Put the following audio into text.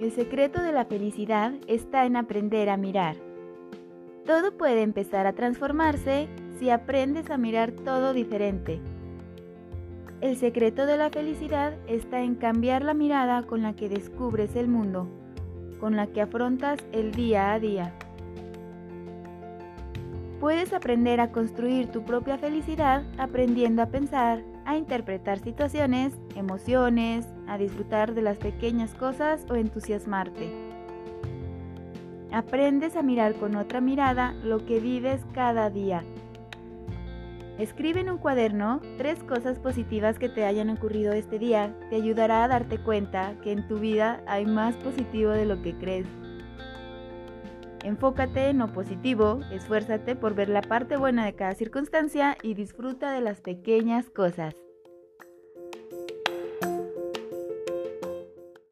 El secreto de la felicidad está en aprender a mirar. Todo puede empezar a transformarse si aprendes a mirar todo diferente. El secreto de la felicidad está en cambiar la mirada con la que descubres el mundo, con la que afrontas el día a día. Puedes aprender a construir tu propia felicidad aprendiendo a pensar, a interpretar situaciones, emociones, a disfrutar de las pequeñas cosas o entusiasmarte. Aprendes a mirar con otra mirada lo que vives cada día. Escribe en un cuaderno tres cosas positivas que te hayan ocurrido este día. Te ayudará a darte cuenta que en tu vida hay más positivo de lo que crees. Enfócate en lo positivo, esfuérzate por ver la parte buena de cada circunstancia y disfruta de las pequeñas cosas.